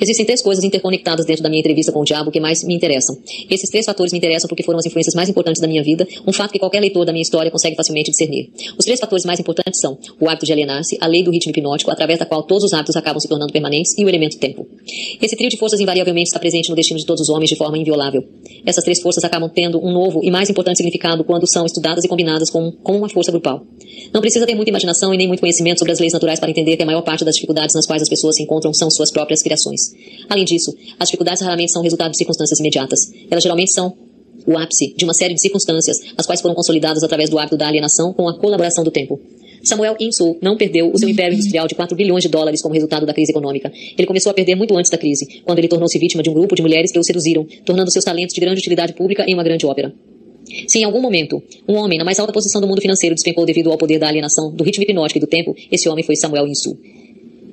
Existem três coisas interconectadas dentro da minha entrevista com o diabo que mais me interessam. Esses três fatores me interessam porque foram as influências mais importantes da minha vida, um fato que qualquer leitor da minha história consegue facilmente discernir. Os três fatores mais importantes são o hábito de alienar-se, a lei do ritmo hipnótico, através da qual todos os hábitos acabam se tornando permanentes, e o elemento tempo. Esse trio de forças invariavelmente está presente no destino de todos os homens de forma inviolável. Essas três forças acabam tendo um novo e mais importante significado quando são estudadas e combinadas com, com uma força grupal. Não precisa ter muita imaginação e nem muito conhecimento sobre as leis naturais para entender que a maior parte das dificuldades nas quais as pessoas se encontram são suas próprias Além disso, as dificuldades raramente são resultado de circunstâncias imediatas. Elas geralmente são o ápice de uma série de circunstâncias, as quais foram consolidadas através do hábito da alienação com a colaboração do tempo. Samuel Insull não perdeu o seu império industrial de 4 bilhões de dólares como resultado da crise econômica. Ele começou a perder muito antes da crise, quando ele tornou-se vítima de um grupo de mulheres que o seduziram, tornando seus talentos de grande utilidade pública em uma grande ópera. Se em algum momento um homem na mais alta posição do mundo financeiro despencou devido ao poder da alienação, do ritmo hipnótico e do tempo, esse homem foi Samuel Insull.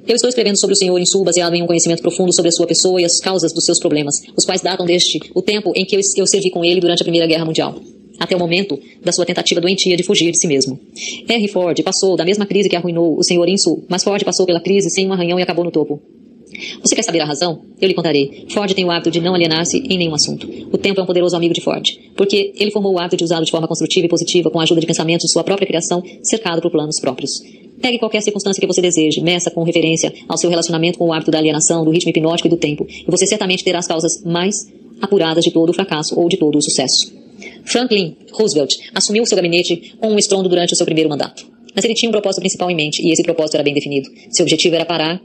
Eu estou escrevendo sobre o Senhor em Sul baseado em um conhecimento profundo sobre a sua pessoa e as causas dos seus problemas, os quais datam desde o tempo em que eu, servi com ele durante a Primeira Guerra Mundial, até o momento da sua tentativa doentia de fugir de si mesmo. Henry Ford passou da mesma crise que arruinou o Senhor em Sul, mas Ford passou pela crise sem um arranhão e acabou no topo. Você quer saber a razão? Eu lhe contarei. Ford tem o hábito de não alienar-se em nenhum assunto. O tempo é um poderoso amigo de Ford, porque ele formou o hábito de usá-lo de forma construtiva e positiva com a ajuda de pensamentos de sua própria criação, cercado por planos próprios. Pegue qualquer circunstância que você deseje, meça com referência ao seu relacionamento com o hábito da alienação, do ritmo hipnótico e do tempo, e você certamente terá as causas mais apuradas de todo o fracasso ou de todo o sucesso. Franklin Roosevelt assumiu o seu gabinete com um estrondo durante o seu primeiro mandato. Mas ele tinha um propósito principal em mente, e esse propósito era bem definido. Seu objetivo era parar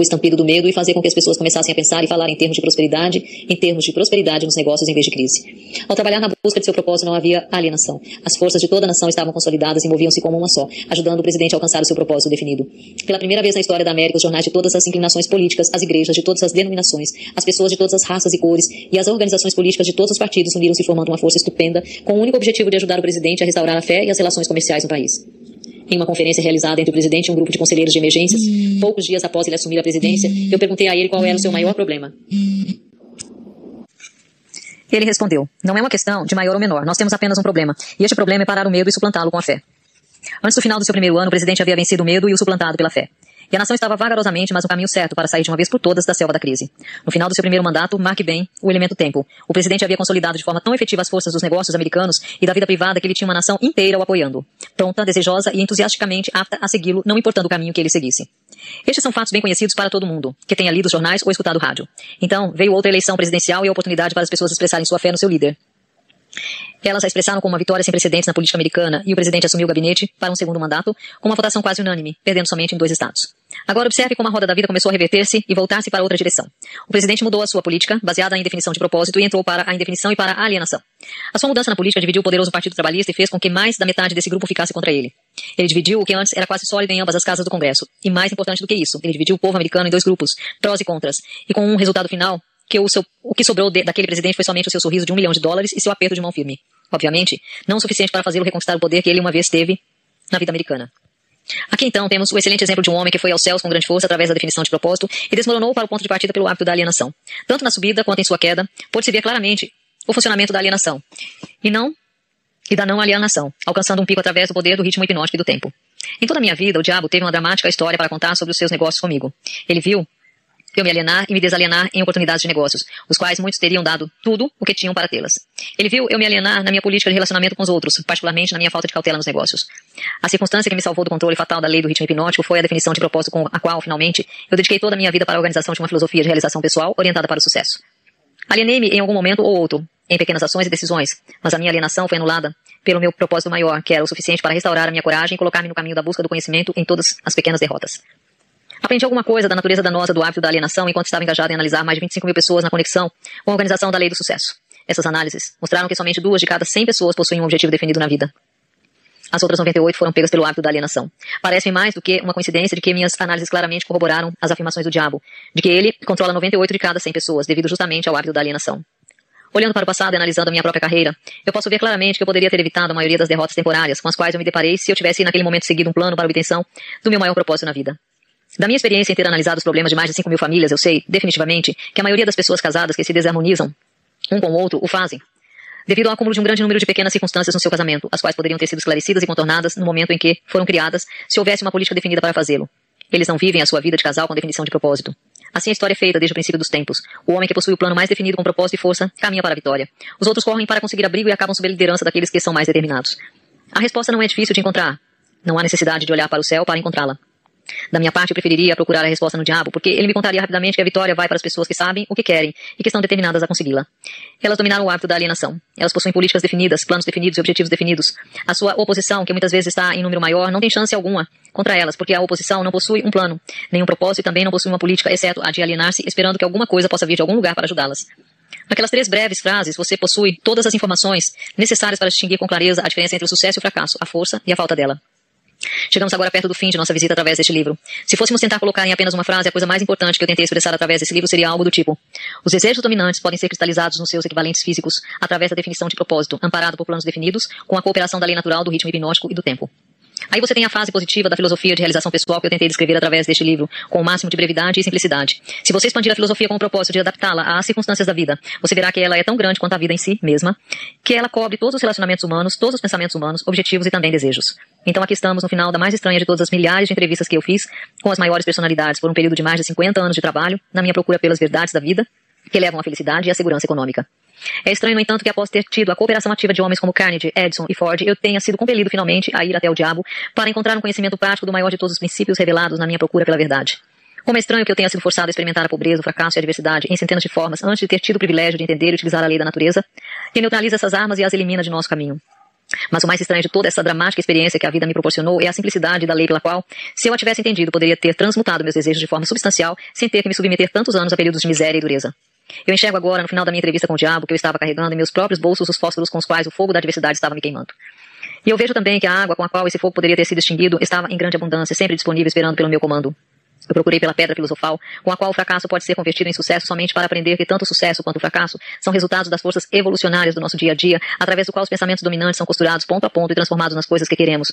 o estampido do medo e fazer com que as pessoas começassem a pensar e falar em termos de prosperidade, em termos de prosperidade nos negócios em vez de crise. Ao trabalhar na busca de seu propósito não havia alienação. As forças de toda a nação estavam consolidadas e moviam-se como uma só, ajudando o presidente a alcançar o seu propósito definido. Pela primeira vez na história da América, os jornais de todas as inclinações políticas, as igrejas de todas as denominações, as pessoas de todas as raças e cores e as organizações políticas de todos os partidos uniram-se formando uma força estupenda com o único objetivo de ajudar o presidente a restaurar a fé e as relações comerciais no país em uma conferência realizada entre o presidente e um grupo de conselheiros de emergências, hum. poucos dias após ele assumir a presidência, eu perguntei a ele qual era o seu maior problema. Ele respondeu: Não é uma questão de maior ou menor, nós temos apenas um problema, e este problema é parar o medo e suplantá-lo com a fé. Antes do final do seu primeiro ano, o presidente havia vencido o medo e o suplantado pela fé. E a nação estava vagarosamente, mas no caminho certo para sair de uma vez por todas da selva da crise. No final do seu primeiro mandato, marque bem o elemento tempo. O presidente havia consolidado de forma tão efetiva as forças dos negócios americanos e da vida privada que ele tinha uma nação inteira o apoiando, pronta, desejosa e entusiasticamente apta a segui-lo, não importando o caminho que ele seguisse. Estes são fatos bem conhecidos para todo mundo, que tenha lido os jornais ou escutado rádio. Então, veio outra eleição presidencial e a oportunidade para as pessoas expressarem sua fé no seu líder. Elas a expressaram como uma vitória sem precedentes na política americana e o presidente assumiu o gabinete para um segundo mandato com uma votação quase unânime, perdendo somente em dois estados. Agora observe como a roda da vida começou a reverter-se e voltar-se para outra direção. O presidente mudou a sua política, baseada em definição de propósito, e entrou para a indefinição e para a alienação. A sua mudança na política dividiu o poderoso Partido Trabalhista e fez com que mais da metade desse grupo ficasse contra ele. Ele dividiu o que antes era quase sólido em ambas as casas do Congresso. E mais importante do que isso, ele dividiu o povo americano em dois grupos, prós e contras, e com um resultado final que o, seu, o que sobrou de, daquele presidente foi somente o seu sorriso de um milhão de dólares e seu aperto de mão firme. Obviamente, não o suficiente para fazê-lo reconquistar o poder que ele uma vez teve na vida americana. Aqui então temos o excelente exemplo de um homem que foi aos céus com grande força através da definição de propósito e desmoronou para o ponto de partida pelo hábito da alienação. Tanto na subida quanto em sua queda, pode-se ver claramente o funcionamento da alienação e não e da não alienação, alcançando um pico através do poder do ritmo hipnótico e do tempo. Em toda a minha vida, o diabo teve uma dramática história para contar sobre os seus negócios comigo. Ele viu eu me alienar e me desalienar em oportunidades de negócios, os quais muitos teriam dado tudo o que tinham para tê-las. Ele viu eu me alienar na minha política de relacionamento com os outros, particularmente na minha falta de cautela nos negócios. A circunstância que me salvou do controle fatal da lei do ritmo hipnótico foi a definição de propósito com a qual, finalmente, eu dediquei toda a minha vida para a organização de uma filosofia de realização pessoal orientada para o sucesso. Alienei-me em algum momento ou outro, em pequenas ações e decisões, mas a minha alienação foi anulada pelo meu propósito maior, que era o suficiente para restaurar a minha coragem e colocar-me no caminho da busca do conhecimento em todas as pequenas derrotas. Aprendi alguma coisa da natureza danosa do hábito da alienação enquanto estava engajado em analisar mais de 25 mil pessoas na conexão com a organização da lei do sucesso. Essas análises mostraram que somente duas de cada 100 pessoas possuem um objetivo definido na vida. As outras 98 foram pegas pelo hábito da alienação. Parece-me mais do que uma coincidência de que minhas análises claramente corroboraram as afirmações do diabo, de que ele controla 98 de cada 100 pessoas, devido justamente ao hábito da alienação. Olhando para o passado e analisando a minha própria carreira, eu posso ver claramente que eu poderia ter evitado a maioria das derrotas temporárias com as quais eu me deparei se eu tivesse naquele momento seguido um plano para a obtenção do meu maior propósito na vida. Da minha experiência em ter analisado os problemas de mais de 5 mil famílias, eu sei, definitivamente, que a maioria das pessoas casadas que se desarmonizam um com o outro o fazem, devido ao acúmulo de um grande número de pequenas circunstâncias no seu casamento, as quais poderiam ter sido esclarecidas e contornadas no momento em que foram criadas, se houvesse uma política definida para fazê-lo. Eles não vivem a sua vida de casal com definição de propósito. Assim a história é feita desde o princípio dos tempos. O homem que possui o plano mais definido com propósito e força caminha para a vitória. Os outros correm para conseguir abrigo e acabam sob a liderança daqueles que são mais determinados. A resposta não é difícil de encontrar. Não há necessidade de olhar para o céu para encontrá-la. Da minha parte, eu preferiria procurar a resposta no diabo, porque ele me contaria rapidamente que a vitória vai para as pessoas que sabem o que querem e que estão determinadas a consegui-la. Elas dominaram o hábito da alienação. Elas possuem políticas definidas, planos definidos e objetivos definidos. A sua oposição, que muitas vezes está em número maior, não tem chance alguma contra elas, porque a oposição não possui um plano, nenhum propósito e também não possui uma política, exceto a de alienar-se, esperando que alguma coisa possa vir de algum lugar para ajudá-las. Naquelas três breves frases, você possui todas as informações necessárias para distinguir com clareza a diferença entre o sucesso e o fracasso, a força e a falta dela. Chegamos agora perto do fim de nossa visita através deste livro. Se fôssemos tentar colocar em apenas uma frase, a coisa mais importante que eu tentei expressar através desse livro seria algo do tipo: Os desejos dominantes podem ser cristalizados nos seus equivalentes físicos através da definição de propósito, amparado por planos definidos, com a cooperação da lei natural, do ritmo hipnótico e do tempo. Aí você tem a fase positiva da filosofia de realização pessoal que eu tentei descrever através deste livro, com o máximo de brevidade e simplicidade. Se você expandir a filosofia com o propósito de adaptá-la às circunstâncias da vida, você verá que ela é tão grande quanto a vida em si mesma, que ela cobre todos os relacionamentos humanos, todos os pensamentos humanos, objetivos e também desejos. Então aqui estamos no final da mais estranha de todas as milhares de entrevistas que eu fiz com as maiores personalidades por um período de mais de 50 anos de trabalho, na minha procura pelas verdades da vida, que levam à felicidade e à segurança econômica. É estranho, no entanto, que após ter tido a cooperação ativa de homens como Carnegie, Edison e Ford, eu tenha sido compelido finalmente a ir até o diabo para encontrar um conhecimento prático do maior de todos os princípios revelados na minha procura pela verdade. Como é estranho que eu tenha sido forçado a experimentar a pobreza, o fracasso e a adversidade em centenas de formas antes de ter tido o privilégio de entender e utilizar a lei da natureza, que neutraliza essas armas e as elimina de nosso caminho. Mas o mais estranho de toda essa dramática experiência que a vida me proporcionou é a simplicidade da lei pela qual, se eu a tivesse entendido, poderia ter transmutado meus desejos de forma substancial sem ter que me submeter tantos anos a períodos de miséria e dureza. Eu enxergo agora, no final da minha entrevista com o diabo, que eu estava carregando em meus próprios bolsos os fósforos com os quais o fogo da adversidade estava me queimando. E eu vejo também que a água com a qual esse fogo poderia ter sido extinguido estava em grande abundância, sempre disponível esperando pelo meu comando. Eu procurei pela pedra filosofal, com a qual o fracasso pode ser convertido em sucesso somente para aprender que tanto o sucesso quanto o fracasso são resultados das forças evolucionárias do nosso dia a dia, através do qual os pensamentos dominantes são costurados ponto a ponto e transformados nas coisas que queremos,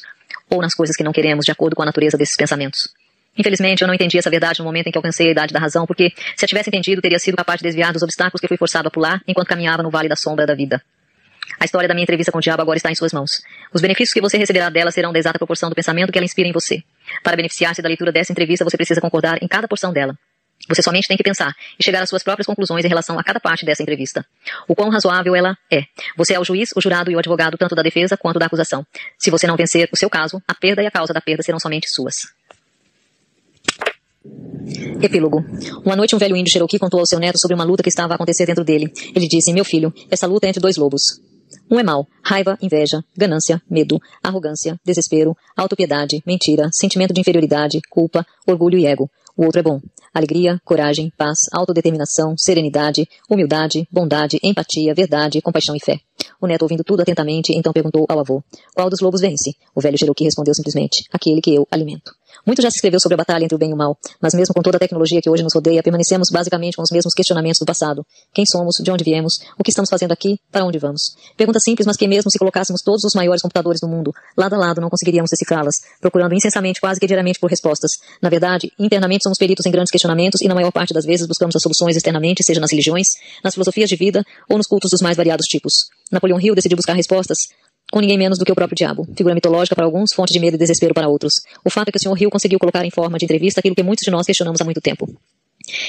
ou nas coisas que não queremos, de acordo com a natureza desses pensamentos. Infelizmente, eu não entendi essa verdade no momento em que alcancei a idade da razão, porque se a tivesse entendido, teria sido capaz de desviar dos obstáculos que fui forçado a pular enquanto caminhava no vale da sombra da vida. A história da minha entrevista com o diabo agora está em suas mãos. Os benefícios que você receberá dela serão da exata proporção do pensamento que ela inspira em você. Para beneficiar-se da leitura dessa entrevista, você precisa concordar em cada porção dela. Você somente tem que pensar e chegar às suas próprias conclusões em relação a cada parte dessa entrevista. O quão razoável ela é. Você é o juiz, o jurado e o advogado tanto da defesa quanto da acusação. Se você não vencer o seu caso, a perda e a causa da perda serão somente suas. Epílogo. Uma noite um velho índio Cherokee contou ao seu neto sobre uma luta que estava a acontecer dentro dele. Ele disse, meu filho, essa luta é entre dois lobos. Um é mau, raiva, inveja, ganância, medo, arrogância, desespero, autopiedade, mentira, sentimento de inferioridade, culpa, orgulho e ego. O outro é bom, alegria, coragem, paz, autodeterminação, serenidade, humildade, bondade, empatia, verdade, compaixão e fé. O neto, ouvindo tudo atentamente, então perguntou ao avô: Qual dos lobos vence? O velho Cherokee respondeu simplesmente: Aquele que eu alimento. Muito já se escreveu sobre a batalha entre o bem e o mal, mas mesmo com toda a tecnologia que hoje nos rodeia, permanecemos basicamente com os mesmos questionamentos do passado. Quem somos? De onde viemos? O que estamos fazendo aqui? Para onde vamos? Pergunta simples, mas que mesmo se colocássemos todos os maiores computadores do mundo, lado a lado, não conseguiríamos decifrá-las, procurando incessantemente, quase que diariamente, por respostas. Na verdade, internamente somos peritos em grandes questionamentos e na maior parte das vezes buscamos as soluções externamente, seja nas religiões, nas filosofias de vida ou nos cultos dos mais variados tipos. Napoleão Hill decidiu buscar respostas com ninguém menos do que o próprio diabo, figura mitológica para alguns, fonte de medo e desespero para outros. O fato é que o Sr. Hill conseguiu colocar em forma de entrevista aquilo que muitos de nós questionamos há muito tempo.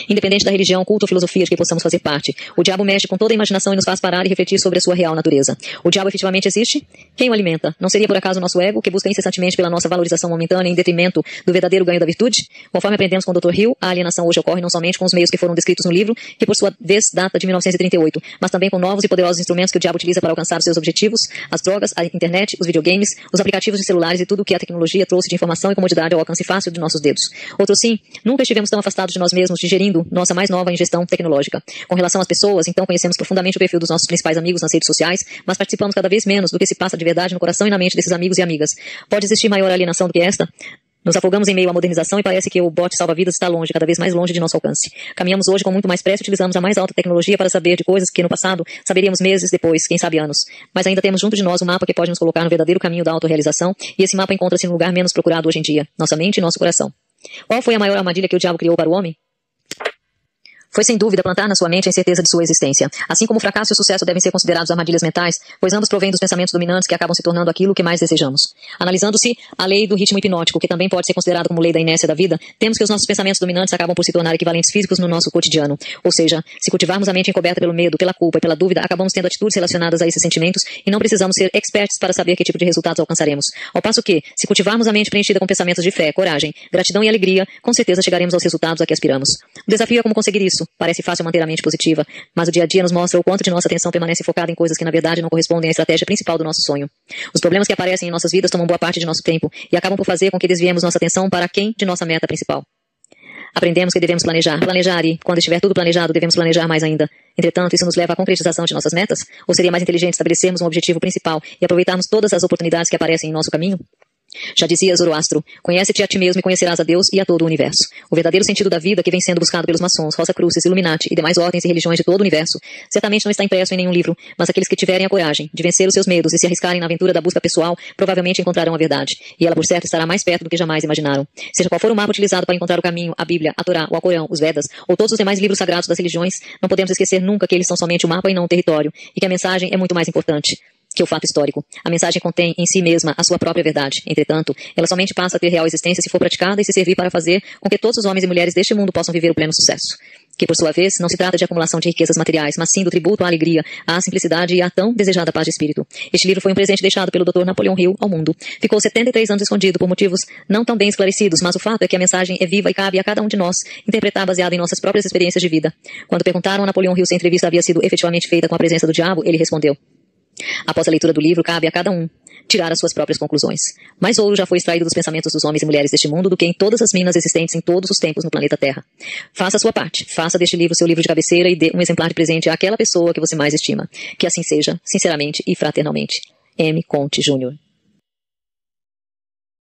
Independente da religião, culto ou filosofia de que possamos fazer parte, o diabo mexe com toda a imaginação e nos faz parar e refletir sobre a sua real natureza. O diabo efetivamente existe? Quem o alimenta? Não seria por acaso o nosso ego, que busca incessantemente pela nossa valorização momentânea em detrimento do verdadeiro ganho da virtude? Conforme aprendemos com o Dr. Hill, a alienação hoje ocorre não somente com os meios que foram descritos no livro, que por sua vez data de 1938, mas também com novos e poderosos instrumentos que o diabo utiliza para alcançar os seus objetivos, as drogas, a internet, os videogames, os aplicativos de celulares e tudo o que a tecnologia trouxe de informação e comodidade ao alcance fácil de nossos dedos. Outro sim, nunca estivemos tão afastados de nós mesmos, digerindo nossa mais nova em gestão tecnológica. Com relação às pessoas, então conhecemos profundamente o perfil dos nossos principais amigos nas redes sociais, mas participamos cada vez menos do que se passa de verdade no coração e na mente desses amigos e amigas. Pode existir maior alienação do que esta? Nos afogamos em meio à modernização e parece que o bote salva-vidas está longe, cada vez mais longe de nosso alcance. Caminhamos hoje com muito mais pressa e utilizamos a mais alta tecnologia para saber de coisas que no passado saberíamos meses depois, quem sabe anos. Mas ainda temos junto de nós um mapa que pode nos colocar no verdadeiro caminho da autorrealização, e esse mapa encontra-se no lugar menos procurado hoje em dia, nossa mente e nosso coração. Qual foi a maior armadilha que o diabo criou para o homem? Foi sem dúvida plantar na sua mente a incerteza de sua existência. Assim como o fracasso e o sucesso devem ser considerados armadilhas mentais, pois ambos provêm dos pensamentos dominantes que acabam se tornando aquilo que mais desejamos. Analisando-se a lei do ritmo hipnótico, que também pode ser considerado como lei da inércia da vida, temos que os nossos pensamentos dominantes acabam por se tornar equivalentes físicos no nosso cotidiano. Ou seja, se cultivarmos a mente encoberta pelo medo, pela culpa e pela dúvida, acabamos tendo atitudes relacionadas a esses sentimentos e não precisamos ser experts para saber que tipo de resultados alcançaremos. Ao passo que, se cultivarmos a mente preenchida com pensamentos de fé, coragem, gratidão e alegria, com certeza chegaremos aos resultados a que aspiramos. O desafio é como conseguir isso. Parece fácil manter a mente positiva, mas o dia a dia nos mostra o quanto de nossa atenção permanece focada em coisas que na verdade não correspondem à estratégia principal do nosso sonho. Os problemas que aparecem em nossas vidas tomam boa parte de nosso tempo e acabam por fazer com que desviemos nossa atenção para quem de nossa meta principal. Aprendemos que devemos planejar, planejar e, quando estiver tudo planejado, devemos planejar mais ainda. Entretanto, isso nos leva à concretização de nossas metas? Ou seria mais inteligente estabelecermos um objetivo principal e aproveitarmos todas as oportunidades que aparecem em nosso caminho? Já dizia Zoroastro, conhece-te a ti mesmo e conhecerás a Deus e a todo o universo. O verdadeiro sentido da vida que vem sendo buscado pelos maçons, Rosa Cruzes, Illuminati e demais ordens e religiões de todo o universo, certamente não está impresso em nenhum livro, mas aqueles que tiverem a coragem de vencer os seus medos e se arriscarem na aventura da busca pessoal, provavelmente encontrarão a verdade. E ela, por certo, estará mais perto do que jamais imaginaram. Seja qual for o mapa utilizado para encontrar o caminho, a Bíblia, a Torá, o Alcorão, os Vedas, ou todos os demais livros sagrados das religiões, não podemos esquecer nunca que eles são somente o mapa e não o território, e que a mensagem é muito mais importante que o fato histórico. A mensagem contém em si mesma a sua própria verdade. Entretanto, ela somente passa a ter real existência se for praticada e se servir para fazer com que todos os homens e mulheres deste mundo possam viver o pleno sucesso. Que, por sua vez, não se trata de acumulação de riquezas materiais, mas sim do tributo à alegria, à simplicidade e à tão desejada paz de espírito. Este livro foi um presente deixado pelo Dr. Napoleão Hill ao mundo. Ficou 73 anos escondido por motivos não tão bem esclarecidos, mas o fato é que a mensagem é viva e cabe a cada um de nós interpretar baseada em nossas próprias experiências de vida. Quando perguntaram a Napoleão Hill se a entrevista havia sido efetivamente feita com a presença do diabo, ele respondeu: Após a leitura do livro, cabe a cada um tirar as suas próprias conclusões. Mais ouro já foi extraído dos pensamentos dos homens e mulheres deste mundo do que em todas as minas existentes em todos os tempos no planeta Terra. Faça a sua parte. Faça deste livro seu livro de cabeceira e dê um exemplar de presente àquela pessoa que você mais estima. Que assim seja, sinceramente e fraternalmente. M. Conte Júnior.